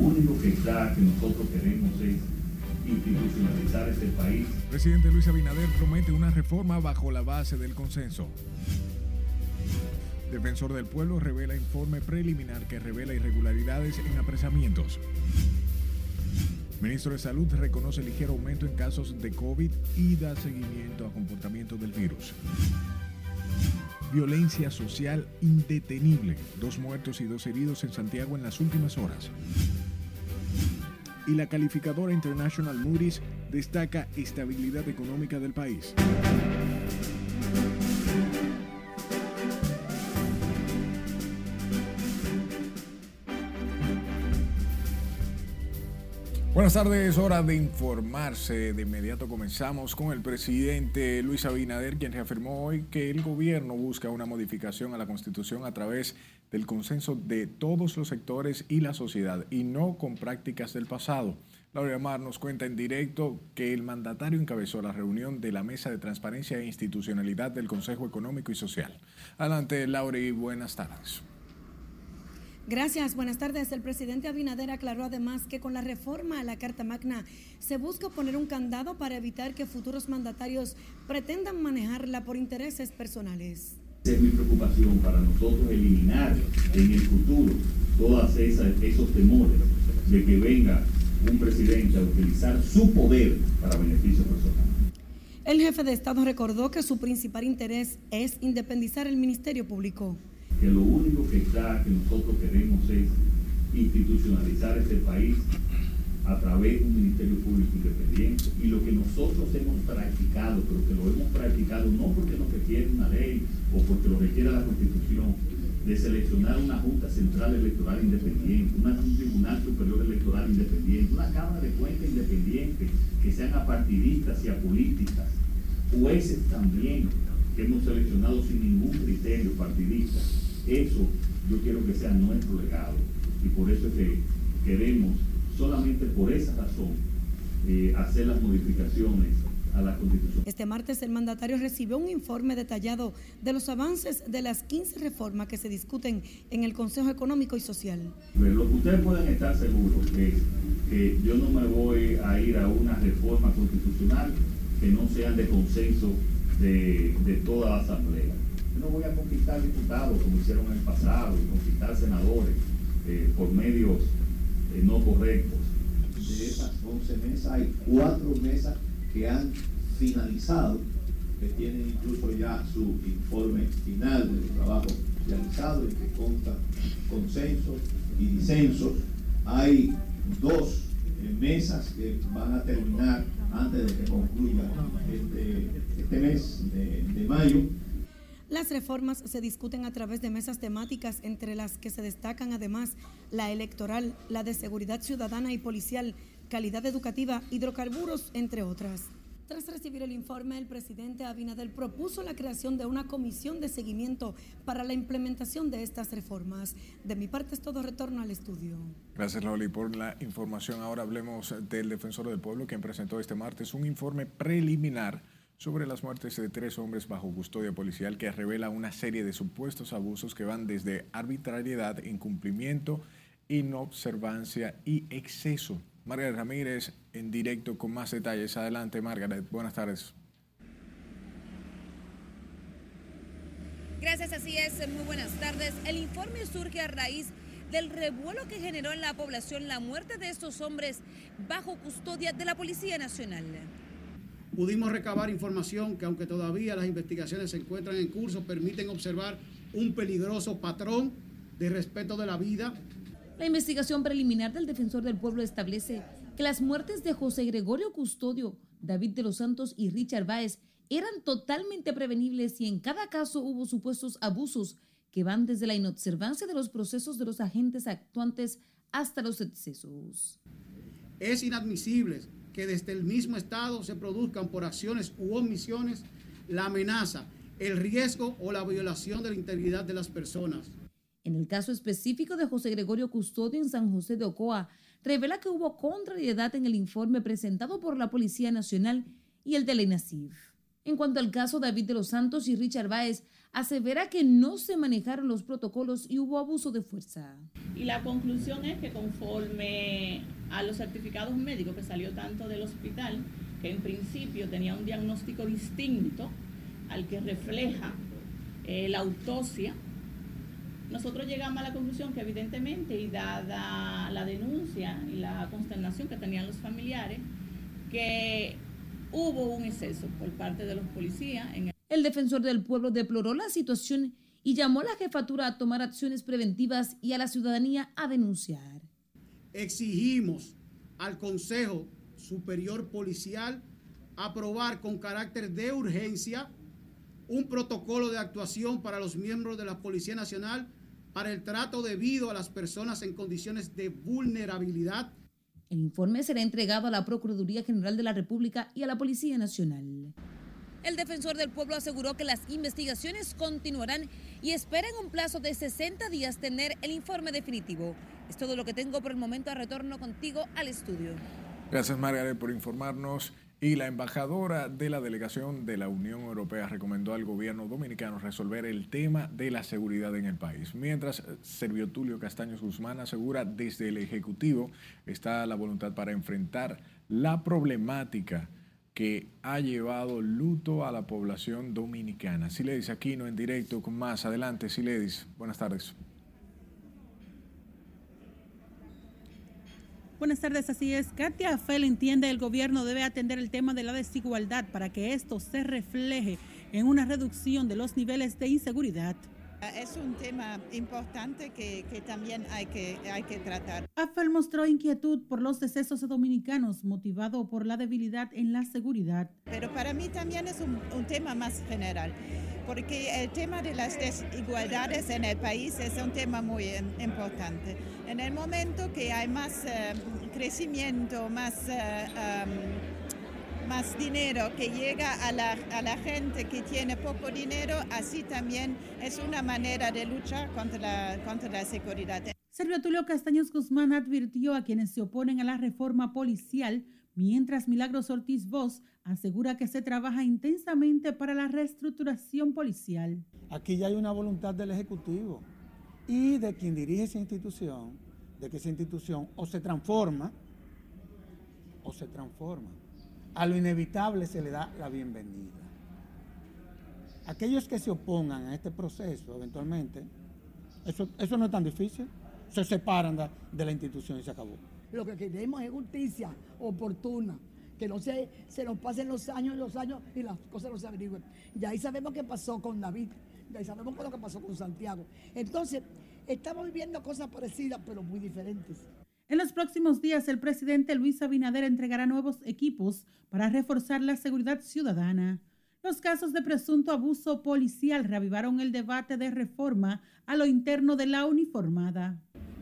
Único que está, que nosotros queremos es institucionalizar este país. Presidente Luis Abinader promete una reforma bajo la base del consenso. Defensor del Pueblo revela informe preliminar que revela irregularidades en apresamientos. Ministro de Salud reconoce ligero aumento en casos de COVID y da seguimiento a comportamiento del virus. Violencia social indetenible. Dos muertos y dos heridos en Santiago en las últimas horas. Y la calificadora International Moody's destaca estabilidad económica del país. Buenas tardes, hora de informarse. De inmediato comenzamos con el presidente Luis Abinader, quien reafirmó hoy que el gobierno busca una modificación a la Constitución a través del consenso de todos los sectores y la sociedad, y no con prácticas del pasado. Laura Mar nos cuenta en directo que el mandatario encabezó la reunión de la Mesa de Transparencia e Institucionalidad del Consejo Económico y Social. Adelante, Laura, y buenas tardes. Gracias, buenas tardes. El presidente Abinader aclaró además que con la reforma a la Carta Magna se busca poner un candado para evitar que futuros mandatarios pretendan manejarla por intereses personales. Es mi preocupación para nosotros eliminar en el futuro todos esos temores de que venga un presidente a utilizar su poder para beneficio personal. El jefe de Estado recordó que su principal interés es independizar el Ministerio Público que lo único que está, que nosotros queremos es institucionalizar este país a través de un Ministerio Público independiente. Y lo que nosotros hemos practicado, pero que lo hemos practicado no porque nos requiere una ley o porque lo requiere la Constitución, de seleccionar una Junta Central Electoral Independiente, un Tribunal Superior Electoral Independiente, una Cámara de Cuentas Independiente, que sean apartidistas y apolíticas, jueces también, que hemos seleccionado sin ningún criterio partidista. Eso yo quiero que sea nuestro legado y por eso es que queremos, solamente por esa razón, eh, hacer las modificaciones a la Constitución. Este martes el mandatario recibió un informe detallado de los avances de las 15 reformas que se discuten en el Consejo Económico y Social. Lo que ustedes pueden estar seguros es que yo no me voy a ir a una reforma constitucional que no sea de consenso de, de toda la Asamblea no voy a conquistar diputados como hicieron en el pasado, y conquistar senadores eh, por medios no correctos. De esas 11 mesas hay cuatro mesas que han finalizado, que tienen incluso ya su informe final del trabajo realizado y que consta consensos y disensos. Hay dos eh, mesas que van a terminar antes de que concluya este, este mes de mayo las reformas se discuten a través de mesas temáticas, entre las que se destacan además la electoral, la de seguridad ciudadana y policial, calidad educativa, hidrocarburos, entre otras. Tras recibir el informe, el presidente Abinader propuso la creación de una comisión de seguimiento para la implementación de estas reformas. De mi parte es todo retorno al estudio. Gracias, Loli, por la información. Ahora hablemos del defensor del pueblo, quien presentó este martes un informe preliminar sobre las muertes de tres hombres bajo custodia policial que revela una serie de supuestos abusos que van desde arbitrariedad, incumplimiento, inobservancia y exceso. Margaret Ramírez en directo con más detalles. Adelante, Margaret. Buenas tardes. Gracias, así es. Muy buenas tardes. El informe surge a raíz del revuelo que generó en la población la muerte de estos hombres bajo custodia de la Policía Nacional pudimos recabar información que aunque todavía las investigaciones se encuentran en curso, permiten observar un peligroso patrón de respeto de la vida. La investigación preliminar del defensor del pueblo establece que las muertes de José Gregorio Custodio, David de los Santos y Richard Báez eran totalmente prevenibles y en cada caso hubo supuestos abusos que van desde la inobservancia de los procesos de los agentes actuantes hasta los excesos. Es inadmisible que desde el mismo Estado se produzcan por acciones u omisiones la amenaza, el riesgo o la violación de la integridad de las personas. En el caso específico de José Gregorio Custodio en San José de Ocoa, revela que hubo contrariedad en el informe presentado por la Policía Nacional y el de. En cuanto al caso David de los Santos y Richard Baez, asevera que no se manejaron los protocolos y hubo abuso de fuerza. Y la conclusión es que conforme a los certificados médicos que salió tanto del hospital, que en principio tenía un diagnóstico distinto al que refleja eh, la autopsia, nosotros llegamos a la conclusión que evidentemente, y dada la denuncia y la consternación que tenían los familiares, que hubo un exceso por parte de los policías. En el... defensor del pueblo deploró la situación y llamó a la jefatura a tomar acciones preventivas y a la ciudadanía a denunciar. Exigimos al Consejo Superior Policial aprobar con carácter de urgencia un protocolo de actuación para los miembros de la Policía Nacional para el trato debido a las personas en condiciones de vulnerabilidad el informe será entregado a la Procuraduría General de la República y a la Policía Nacional. El defensor del pueblo aseguró que las investigaciones continuarán y espera en un plazo de 60 días tener el informe definitivo. Es todo lo que tengo por el momento. Retorno contigo al estudio. Gracias, Margaret, por informarnos. Y la embajadora de la delegación de la Unión Europea recomendó al gobierno dominicano resolver el tema de la seguridad en el país. Mientras Servio Tulio Castaños Guzmán asegura desde el Ejecutivo está la voluntad para enfrentar la problemática que ha llevado luto a la población dominicana. Siledis Aquino en directo con más adelante. Siledis, buenas tardes. Buenas tardes, así es. Katia Fel entiende el gobierno debe atender el tema de la desigualdad para que esto se refleje en una reducción de los niveles de inseguridad. Es un tema importante que, también hay que, hay que tratar. AFEL mostró inquietud por los decesos dominicanos motivado por la debilidad en la seguridad. Pero para mí también es un, un tema más general porque el tema de las desigualdades en el país es un tema muy importante. En el momento que hay más eh, crecimiento, más, eh, más dinero que llega a la, a la, gente que tiene poco dinero, así también es una manera de luchar contra la, contra la seguridad. Sergio Tulio Castaños Guzmán advirtió a quienes se oponen a la reforma policial mientras Milagros Ortiz Voz asegura que se trabaja intensamente para la reestructuración policial. Aquí ya hay una voluntad del Ejecutivo y de quien dirige esa institución, de que esa institución o se transforma o se transforma. A lo inevitable se le da la bienvenida. Aquellos que se opongan a este proceso eventualmente, eso, eso no es tan difícil, se separan de la institución y se acabó. Lo que queremos es justicia oportuna, que no se, se nos pasen los años y los años y las cosas no se averigüen. Ya ahí sabemos qué pasó con David, ya ahí sabemos lo que pasó con Santiago. Entonces, estamos viviendo cosas parecidas, pero muy diferentes. En los próximos días, el presidente Luis Abinader entregará nuevos equipos para reforzar la seguridad ciudadana. Los casos de presunto abuso policial reavivaron el debate de reforma a lo interno de la uniformada.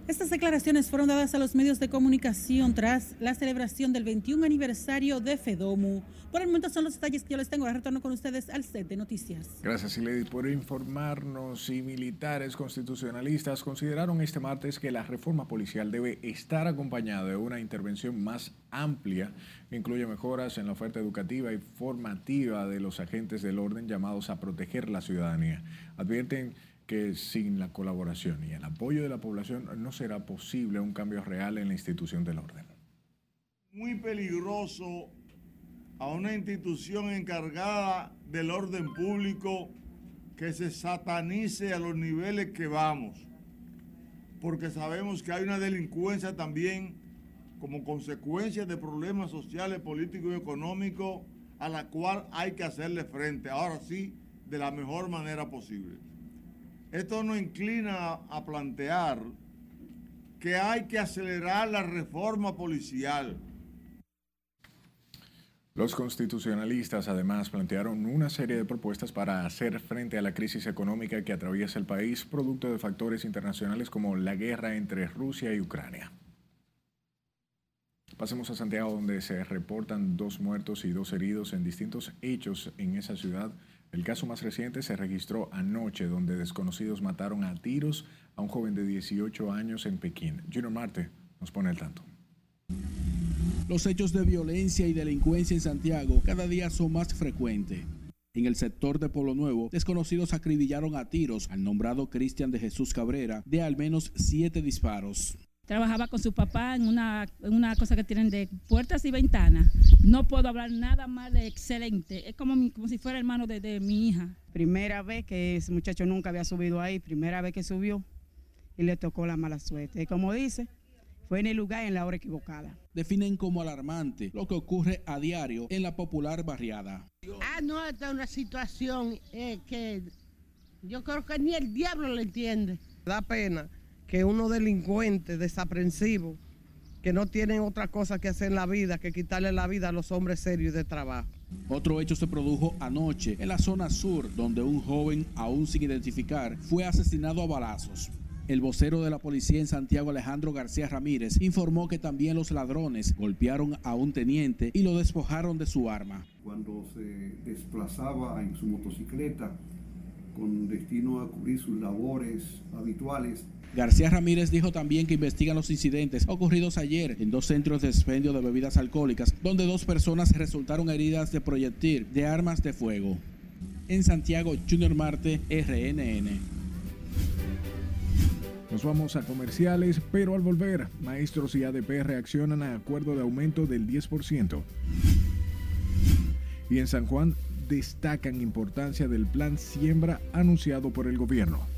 Estas declaraciones fueron dadas a los medios de comunicación tras la celebración del 21 aniversario de FEDOMU. Por el momento son los detalles que yo les tengo. Ahora retorno con ustedes al set de noticias. Gracias, Iledi, por informarnos. Y militares constitucionalistas consideraron este martes que la reforma policial debe estar acompañada de una intervención más amplia que incluye mejoras en la oferta educativa y formativa de los agentes del orden llamados a proteger la ciudadanía. Advierten que sin la colaboración y el apoyo de la población no será posible un cambio real en la institución del orden. Muy peligroso a una institución encargada del orden público que se satanice a los niveles que vamos, porque sabemos que hay una delincuencia también como consecuencia de problemas sociales, políticos y económicos a la cual hay que hacerle frente, ahora sí, de la mejor manera posible. Esto nos inclina a plantear que hay que acelerar la reforma policial. Los constitucionalistas además plantearon una serie de propuestas para hacer frente a la crisis económica que atraviesa el país, producto de factores internacionales como la guerra entre Rusia y Ucrania. Pasemos a Santiago, donde se reportan dos muertos y dos heridos en distintos hechos en esa ciudad el caso más reciente se registró anoche, donde desconocidos mataron a tiros a un joven de 18 años en Pekín. Junior Marte nos pone el tanto. Los hechos de violencia y delincuencia en Santiago cada día son más frecuentes. En el sector de Pueblo Nuevo, desconocidos acribillaron a tiros al nombrado Cristian de Jesús Cabrera de al menos siete disparos. Trabajaba con su papá en una, en una cosa que tienen de puertas y ventanas. No puedo hablar nada más de excelente. Es como, mi- como si fuera hermano de, de mi hija. Primera vez que ese muchacho nunca había subido ahí, primera vez que subió y le tocó la mala suerte. Y como dice, fue en el lugar y en la hora equivocada. Definen como alarmante lo que ocurre a diario en la popular barriada. Ah, no, esta es una situación eh, que yo creo que ni el diablo lo entiende. Da pena que unos delincuentes desaprensivos que no tienen otra cosa que hacer en la vida que quitarle la vida a los hombres serios de trabajo. Otro hecho se produjo anoche en la zona sur, donde un joven, aún sin identificar, fue asesinado a balazos. El vocero de la policía en Santiago, Alejandro García Ramírez, informó que también los ladrones golpearon a un teniente y lo despojaron de su arma. cuando se desplazaba en su motocicleta con destino a cubrir sus labores habituales. García Ramírez dijo también que investigan los incidentes ocurridos ayer en dos centros de expendio de bebidas alcohólicas, donde dos personas resultaron heridas de proyectil de armas de fuego. En Santiago, Junior Marte, RNN. Nos vamos a comerciales, pero al volver, maestros y ADP reaccionan a acuerdo de aumento del 10%. Y en San Juan destacan importancia del plan siembra anunciado por el gobierno.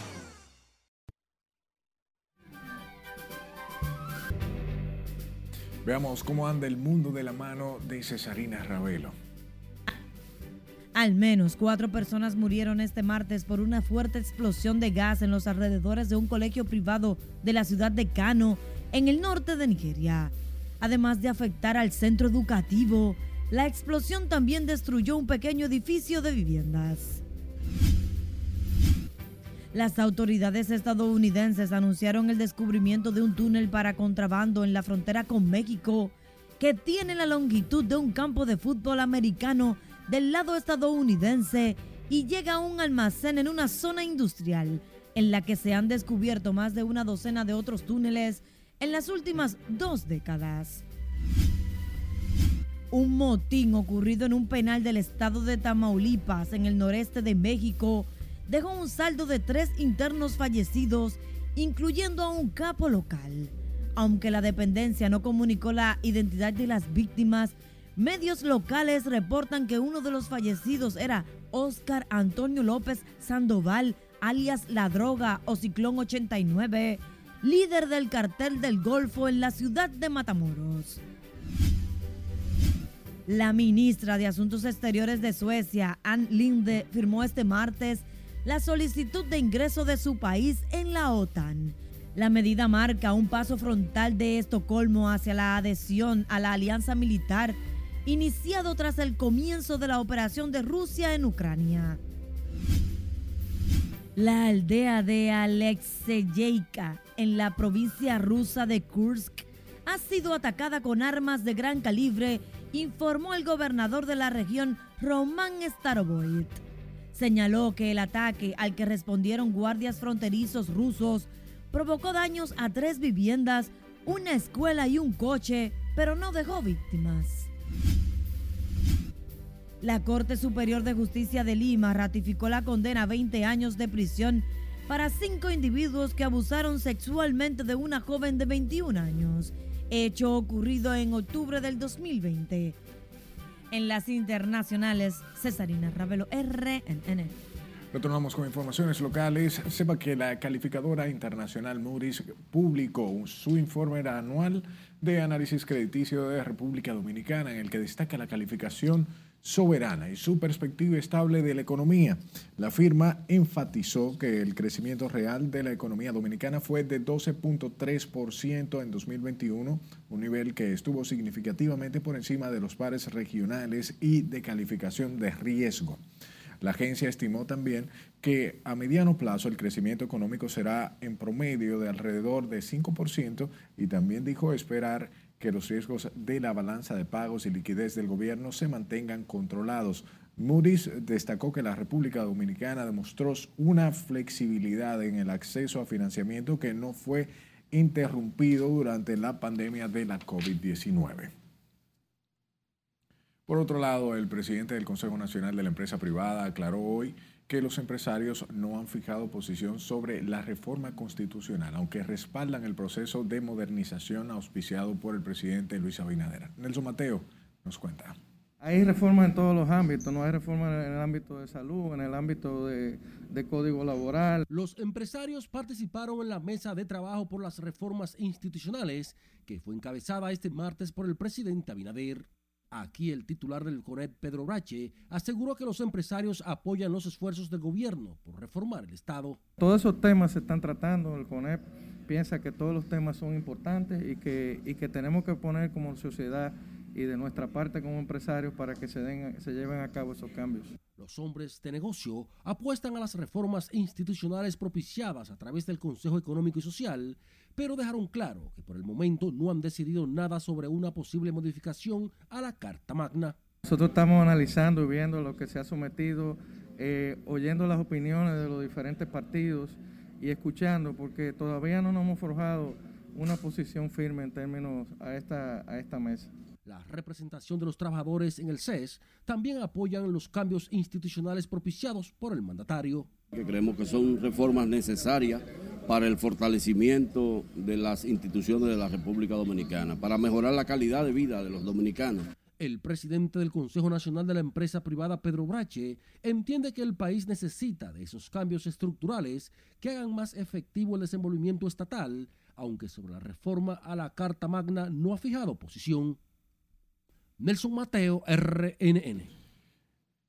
Veamos cómo anda el mundo de la mano de Cesarina Ravelo. Al menos cuatro personas murieron este martes por una fuerte explosión de gas en los alrededores de un colegio privado de la ciudad de Kano, en el norte de Nigeria. Además de afectar al centro educativo, la explosión también destruyó un pequeño edificio de viviendas. Las autoridades estadounidenses anunciaron el descubrimiento de un túnel para contrabando en la frontera con México que tiene la longitud de un campo de fútbol americano del lado estadounidense y llega a un almacén en una zona industrial en la que se han descubierto más de una docena de otros túneles en las últimas dos décadas. Un motín ocurrido en un penal del estado de Tamaulipas, en el noreste de México, dejó un saldo de tres internos fallecidos, incluyendo a un capo local. Aunque la dependencia no comunicó la identidad de las víctimas, medios locales reportan que uno de los fallecidos era Oscar Antonio López Sandoval, alias La Droga o Ciclón 89, líder del cartel del Golfo en la ciudad de Matamoros. La ministra de Asuntos Exteriores de Suecia, Ann Linde, firmó este martes la solicitud de ingreso de su país en la OTAN. La medida marca un paso frontal de Estocolmo hacia la adhesión a la alianza militar iniciado tras el comienzo de la operación de Rusia en Ucrania. La aldea de Alexeyevka, en la provincia rusa de Kursk, ha sido atacada con armas de gran calibre, informó el gobernador de la región, Roman Starovoyt. Señaló que el ataque al que respondieron guardias fronterizos rusos provocó daños a tres viviendas, una escuela y un coche, pero no dejó víctimas. La Corte Superior de Justicia de Lima ratificó la condena a 20 años de prisión para cinco individuos que abusaron sexualmente de una joven de 21 años, hecho ocurrido en octubre del 2020. En las internacionales, Cesarina Ravelo, RNN. Retornamos con informaciones locales. Sepa que la calificadora internacional Moody's publicó su informe anual de análisis crediticio de República Dominicana en el que destaca la calificación soberana y su perspectiva estable de la economía. La firma enfatizó que el crecimiento real de la economía dominicana fue de 12.3% en 2021, un nivel que estuvo significativamente por encima de los pares regionales y de calificación de riesgo. La agencia estimó también que a mediano plazo el crecimiento económico será en promedio de alrededor de 5% y también dijo esperar que los riesgos de la balanza de pagos y liquidez del gobierno se mantengan controlados. Moody's destacó que la República Dominicana demostró una flexibilidad en el acceso a financiamiento que no fue interrumpido durante la pandemia de la COVID-19. Por otro lado, el presidente del Consejo Nacional de la Empresa Privada aclaró hoy que los empresarios no han fijado posición sobre la reforma constitucional, aunque respaldan el proceso de modernización auspiciado por el presidente Luis Abinader. Nelson Mateo nos cuenta. Hay reformas en todos los ámbitos, no hay reformas en el ámbito de salud, en el ámbito de, de, código laboral. Los empresarios participaron en la mesa de trabajo por las reformas institucionales que fue encabezada este martes por el presidente Abinader. Aquí el titular del CONEP, Pedro Brache, aseguró que los empresarios apoyan los esfuerzos del gobierno por reformar el Estado. Todos esos temas se están tratando, el CONEP piensa que todos los temas son importantes y que, y que tenemos que poner como sociedad y de nuestra parte como empresarios para que se, den, se lleven a cabo esos cambios. Los hombres de negocio apuestan a las reformas institucionales propiciadas a través del Consejo Económico y Social pero dejaron claro que por el momento no han decidido nada sobre una posible modificación a la Carta Magna. Nosotros estamos analizando y viendo lo que se ha sometido, eh, oyendo las opiniones de los diferentes partidos y escuchando, porque todavía no nos hemos forjado una posición firme en términos a esta, a esta mesa. La representación de los trabajadores en el CES también apoyan los cambios institucionales propiciados por el mandatario. Que creemos que son reformas necesarias para el fortalecimiento de las instituciones de la República Dominicana, para mejorar la calidad de vida de los dominicanos. El presidente del Consejo Nacional de la Empresa Privada, Pedro Brache, entiende que el país necesita de esos cambios estructurales que hagan más efectivo el desenvolvimiento estatal, aunque sobre la reforma a la Carta Magna no ha fijado posición. Nelson Mateo, RNN.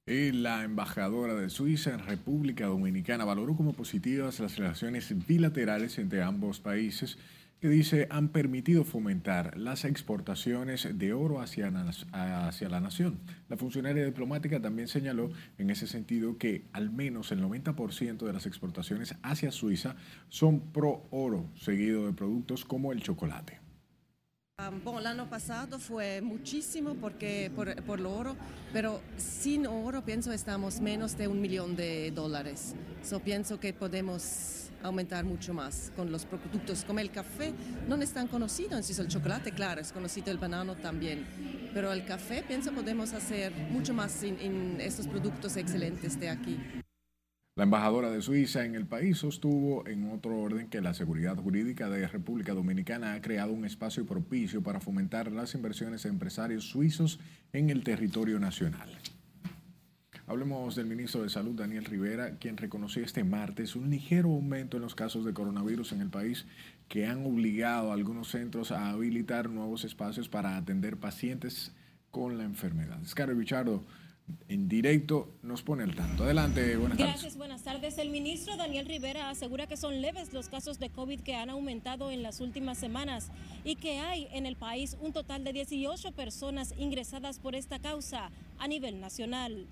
La embajadora de Suiza en República Dominicana valoró como positivas las relaciones bilaterales entre ambos países que dice han permitido fomentar las exportaciones de oro hacia, hacia la nación. La funcionaria diplomática también señaló en ese sentido que al menos el 90% de las exportaciones hacia Suiza son pro oro, seguido de productos como el chocolate. Bueno, el año pasado fue muchísimo porque por, por lo oro, pero sin oro pienso estamos menos de un millón de dólares. So pienso que podemos aumentar mucho más con los productos como el café. No es tan conocido, en sí el chocolate, claro, es conocido el banano también. Pero el café pienso podemos hacer mucho más en estos productos excelentes de aquí. La embajadora de Suiza en el país sostuvo en otro orden que la seguridad jurídica de República Dominicana ha creado un espacio propicio para fomentar las inversiones de empresarios suizos en el territorio nacional. Hablemos del ministro de Salud, Daniel Rivera, quien reconoció este martes un ligero aumento en los casos de coronavirus en el país que han obligado a algunos centros a habilitar nuevos espacios para atender pacientes con la enfermedad. Scarlett Richardo en directo nos pone al tanto. Adelante, buenas tardes. Gracias, buenas tardes. El ministro Daniel Rivera asegura que son leves los casos de COVID que han aumentado en las últimas semanas y que hay en el país un total de 18 personas ingresadas por esta causa a nivel nacional.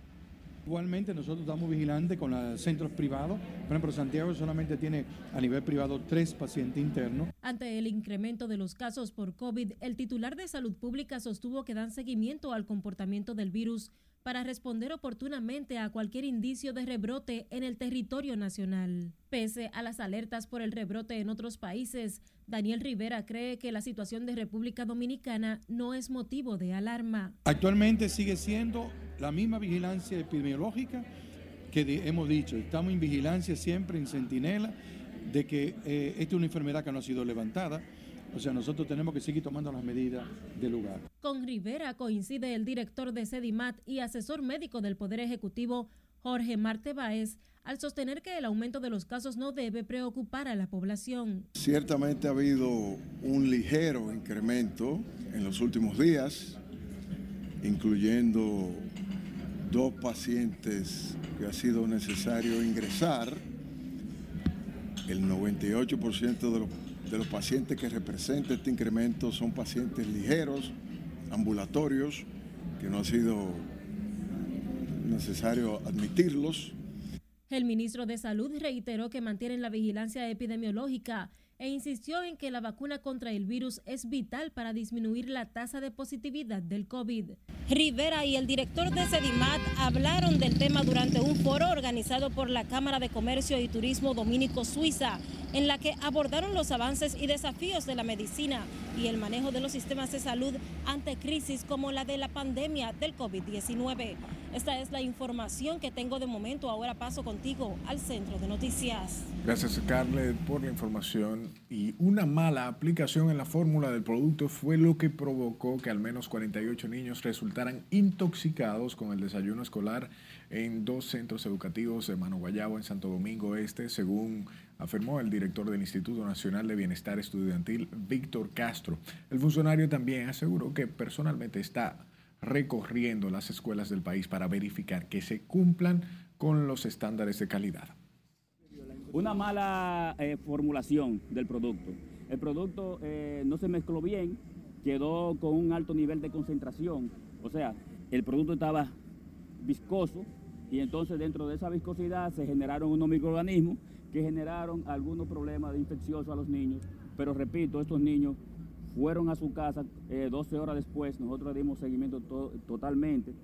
Igualmente nosotros estamos vigilantes con los centros privados. Por ejemplo, Santiago solamente tiene a nivel privado tres pacientes internos. Ante el incremento de los casos por COVID, el titular de Salud Pública sostuvo que dan seguimiento al comportamiento del virus para responder oportunamente a cualquier indicio de rebrote en el territorio nacional. Pese a las alertas por el rebrote en otros países, Daniel Rivera cree que la situación de República Dominicana no es motivo de alarma. Actualmente sigue siendo la misma vigilancia epidemiológica que hemos dicho. Estamos en vigilancia siempre, en centinela, de que eh, esta es una enfermedad que no ha sido levantada o sea, nosotros tenemos que seguir tomando las medidas del lugar. Con Rivera coincide el director de Sedimat y asesor médico del Poder Ejecutivo, Jorge Marte Báez, al sostener que el aumento de los casos no debe preocupar a la población. Ciertamente ha habido un ligero incremento en los últimos días, incluyendo dos pacientes que ha sido necesario ingresar. El 98% de los, de los pacientes que representa este incremento son pacientes ligeros, ambulatorios, que no ha sido necesario admitirlos. El ministro de Salud reiteró que mantienen la vigilancia epidemiológica e insistió en que la vacuna contra el virus es vital para disminuir la tasa de positividad del COVID. Rivera y el director de Sedimat hablaron del tema durante un foro organizado por la Cámara de Comercio y Turismo Dominico Suiza, en la que abordaron los avances y desafíos de la medicina y el manejo de los sistemas de salud ante crisis como la de la pandemia del COVID-19. Esta es la información que tengo de momento. Ahora paso contigo al centro de noticias. Gracias, Scarlett, por la información. Y una mala aplicación en la fórmula del producto fue lo que provocó que al menos 48 niños resultaran intoxicados con el desayuno escolar en dos centros educativos de Mano Guayabo en Santo Domingo Este, según afirmó el director del Instituto Nacional de Bienestar Estudiantil, Víctor Castro. El funcionario también aseguró que personalmente está recorriendo las escuelas del país para verificar que se cumplan con los estándares de calidad. Una mala eh, formulación del producto. El producto eh, no se mezcló bien, quedó con un alto nivel de concentración, o sea, el producto estaba viscoso y entonces dentro de esa viscosidad se generaron unos microorganismos que generaron algunos problemas infecciosos a los niños, pero repito, estos niños fueron a su casa 12 eh, horas después, nosotros dimos seguimiento totalmente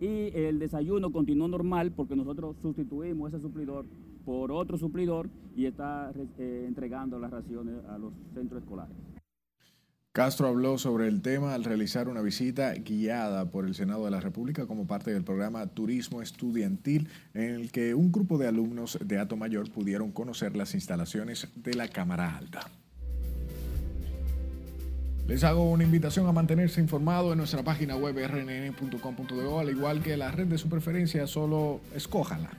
y el desayuno continuó normal porque nosotros sustituimos ese suplidor por otro suplidor y está eh, entregando las raciones a los centros escolares. Castro habló sobre el tema al realizar una visita guiada por el Senado de la República como parte del programa Turismo Estudiantil, en el que un grupo de alumnos de Ato Mayor pudieron conocer las instalaciones de la Cámara Alta. Les hago una invitación a mantenerse informado en nuestra página web rnn.com.do, al igual que la red de su preferencia, solo escójala.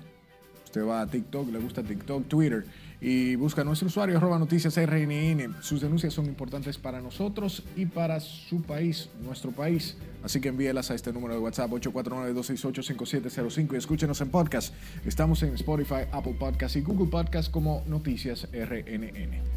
Usted va a TikTok, le gusta TikTok, Twitter y busca a nuestro usuario arroba noticias RNN. Sus denuncias son importantes para nosotros y para su país, nuestro país. Así que envíelas a este número de WhatsApp 849-268-5705 y escúchenos en podcast. Estamos en Spotify, Apple Podcast y Google Podcast como Noticias RNN.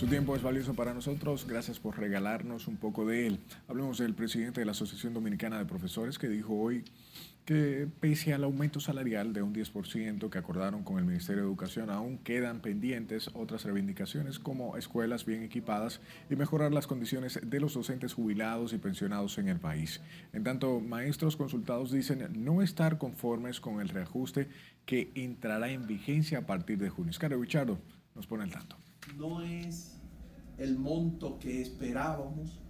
Su tiempo es valioso para nosotros. Gracias por regalarnos un poco de él. Hablemos del presidente de la Asociación Dominicana de Profesores que dijo hoy que pese al aumento salarial de un 10% que acordaron con el Ministerio de Educación, aún quedan pendientes otras reivindicaciones como escuelas bien equipadas y mejorar las condiciones de los docentes jubilados y pensionados en el país. En tanto, maestros consultados dicen no estar conformes con el reajuste que entrará en vigencia a partir de junio. Oscar Richardo nos pone el tanto no es el monto que esperábamos,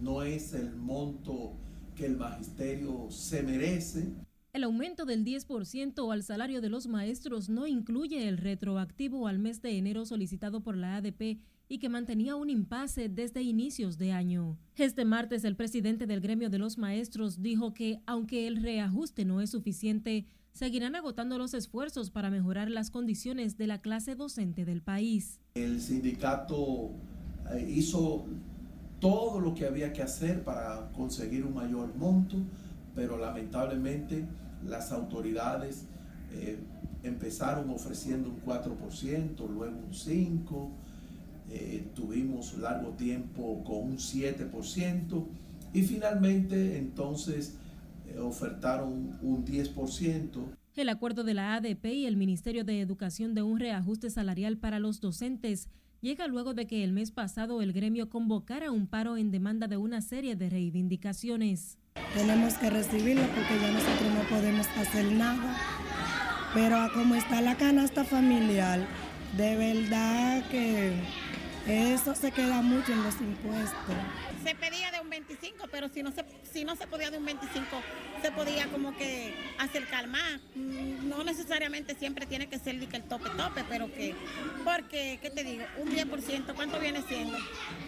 no es el monto que el magisterio se merece. El aumento del 10% al salario de los maestros no incluye el retroactivo al mes de enero solicitado por la ADP y que mantenía un impasse desde inicios de año. Este martes el presidente del gremio de los maestros dijo que aunque el reajuste no es suficiente, seguirán agotando los esfuerzos para mejorar las condiciones de la clase docente del país. El sindicato eh, hizo todo lo que había que hacer para conseguir un mayor monto, pero lamentablemente las autoridades eh, empezaron ofreciendo un 4%, luego un 5%, eh, tuvimos largo tiempo con un 7% y finalmente entonces ofertaron un 10%. El acuerdo de la ADP y el Ministerio de Educación de un reajuste salarial para los docentes llega luego de que el mes pasado el gremio convocara un paro en demanda de una serie de reivindicaciones. Tenemos que recibirlo porque ya nosotros no podemos hacer nada. Pero como está la canasta familiar, de verdad que eso se queda mucho en los impuestos. Se pedía de un 25, pero si no se, si no se podía de un 25, se podía como que acercar más. Mm, No necesariamente siempre tiene que ser el tope tope, pero que, porque, ¿qué te digo? Un 10%, ¿cuánto viene siendo?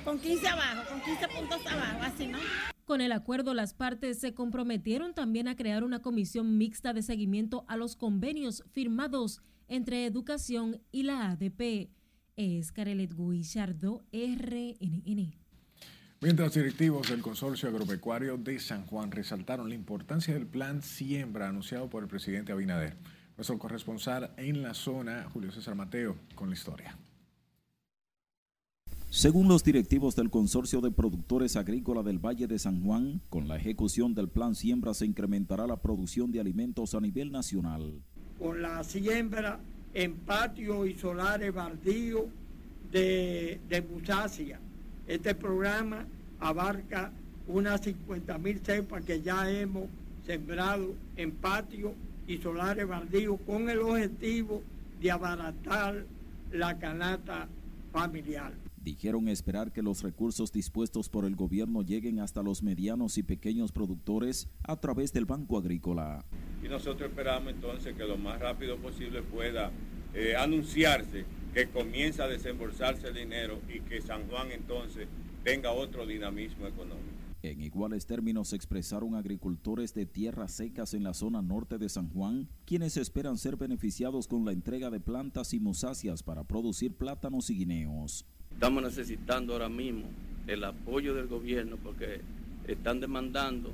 Con 15 abajo, con 15 puntos abajo, así, ¿no? Con el acuerdo, las partes se comprometieron también a crear una comisión mixta de seguimiento a los convenios firmados entre Educación y la ADP. Es Carelet Guillardo, RNN. Mientras directivos del Consorcio Agropecuario de San Juan resaltaron la importancia del plan Siembra anunciado por el presidente Abinader. Nuestro corresponsal en la zona, Julio César Mateo, con la historia. Según los directivos del Consorcio de Productores Agrícolas del Valle de San Juan, con la ejecución del plan Siembra se incrementará la producción de alimentos a nivel nacional. con la siembra en patios y solares baldíos de, de. Este programa abarca unas 50 mil cepas que ya hemos sembrado en patios y solares baldíos con el objetivo de abaratar la canasta familiar. Dijeron esperar que los recursos dispuestos por el gobierno lleguen hasta los medianos y pequeños productores a través del Banco Agrícola. y nosotros esperamos entonces que lo más rápido posible pueda eh, anunciarse que comienza a desembolsarse el dinero y que San Juan entonces tenga otro dinamismo económico. En iguales términos expresaron agricultores de tierras secas en la zona norte de San Juan, quienes esperan ser beneficiados con la entrega de plantas y musáceas para producir plátanos y guineos. Estamos necesitando ahora mismo el apoyo del gobierno porque están demandando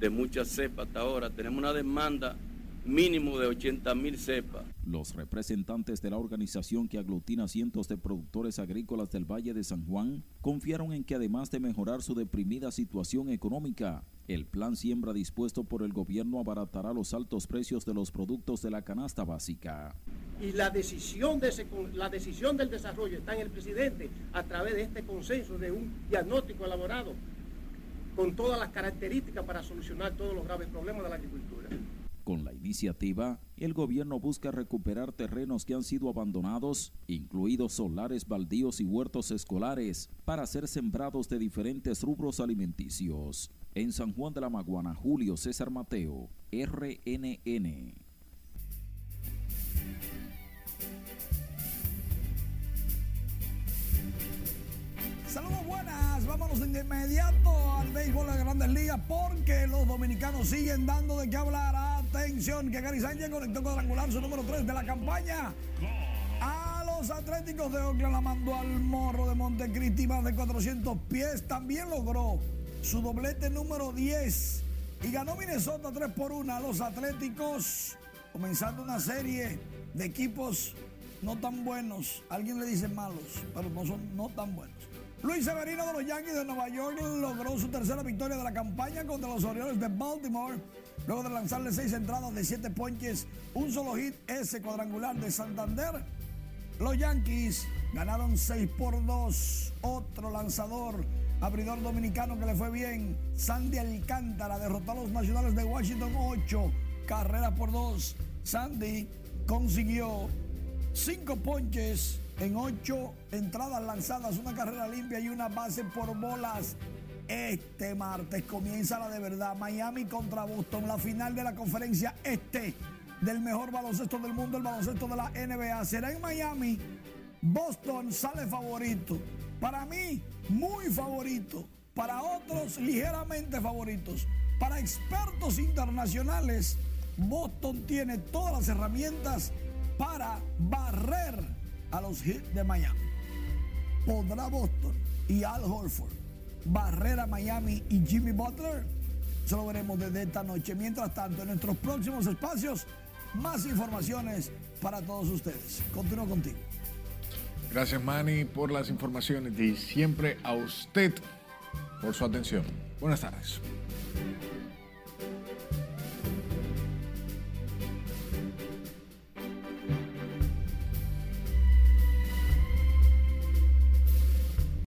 de muchas cepas hasta ahora. Tenemos una demanda mínimo de 80 mil cepas. Los representantes de la organización que aglutina cientos de productores agrícolas del Valle de San Juan confiaron en que además de mejorar su deprimida situación económica, el plan siembra dispuesto por el gobierno abaratará los altos precios de los productos de la canasta básica. y la decisión, la decisión del desarrollo está en el presidente a través de este consenso, de un diagnóstico elaborado con todas las características para solucionar todos los graves problemas de la agricultura. Con la iniciativa, el gobierno busca recuperar terrenos que han sido abandonados, incluidos solares baldíos y huertos escolares, para ser sembrados de diferentes rubros alimenticios. En San Juan de la Maguana, Julio César Mateo, RNN. Saludos buenas, vámonos de inmediato al béisbol de Grandes Ligas porque los dominicanos siguen dando de qué hablar. Atención, que Gary Sánchez conectó cuadrangular su número 3 de la campaña. A los Atléticos de Oakland la mandó al morro de Montecristi más de 400 pies. También logró su doblete número 10 y ganó Minnesota 3 por 1 a los Atléticos, comenzando una serie de equipos no tan buenos. Alguien le dice malos, pero no son no tan buenos. Luis Severino de los Yankees de Nueva York logró su tercera victoria de la campaña contra los Orioles de Baltimore. Luego de lanzarle seis entradas de siete ponches, un solo hit, ese cuadrangular de Santander. Los Yankees ganaron 6 por 2. Otro lanzador, abridor dominicano que le fue bien, Sandy Alcántara, derrotó a los Nacionales de Washington 8 carreras por 2. Sandy consiguió 5 ponches en 8 entradas lanzadas, una carrera limpia y una base por bolas. Este martes comienza la de verdad. Miami contra Boston, la final de la conferencia este del mejor baloncesto del mundo, el baloncesto de la NBA. Será en Miami. Boston sale favorito. Para mí, muy favorito. Para otros, ligeramente favoritos. Para expertos internacionales, Boston tiene todas las herramientas para barrer a los Heat de Miami. ¿Podrá Boston y Al Horford barrer a Miami y Jimmy Butler? Eso lo veremos desde esta noche. Mientras tanto, en nuestros próximos espacios, más informaciones para todos ustedes. Continúo contigo. Gracias Manny por las informaciones y siempre a usted por su atención. Buenas tardes.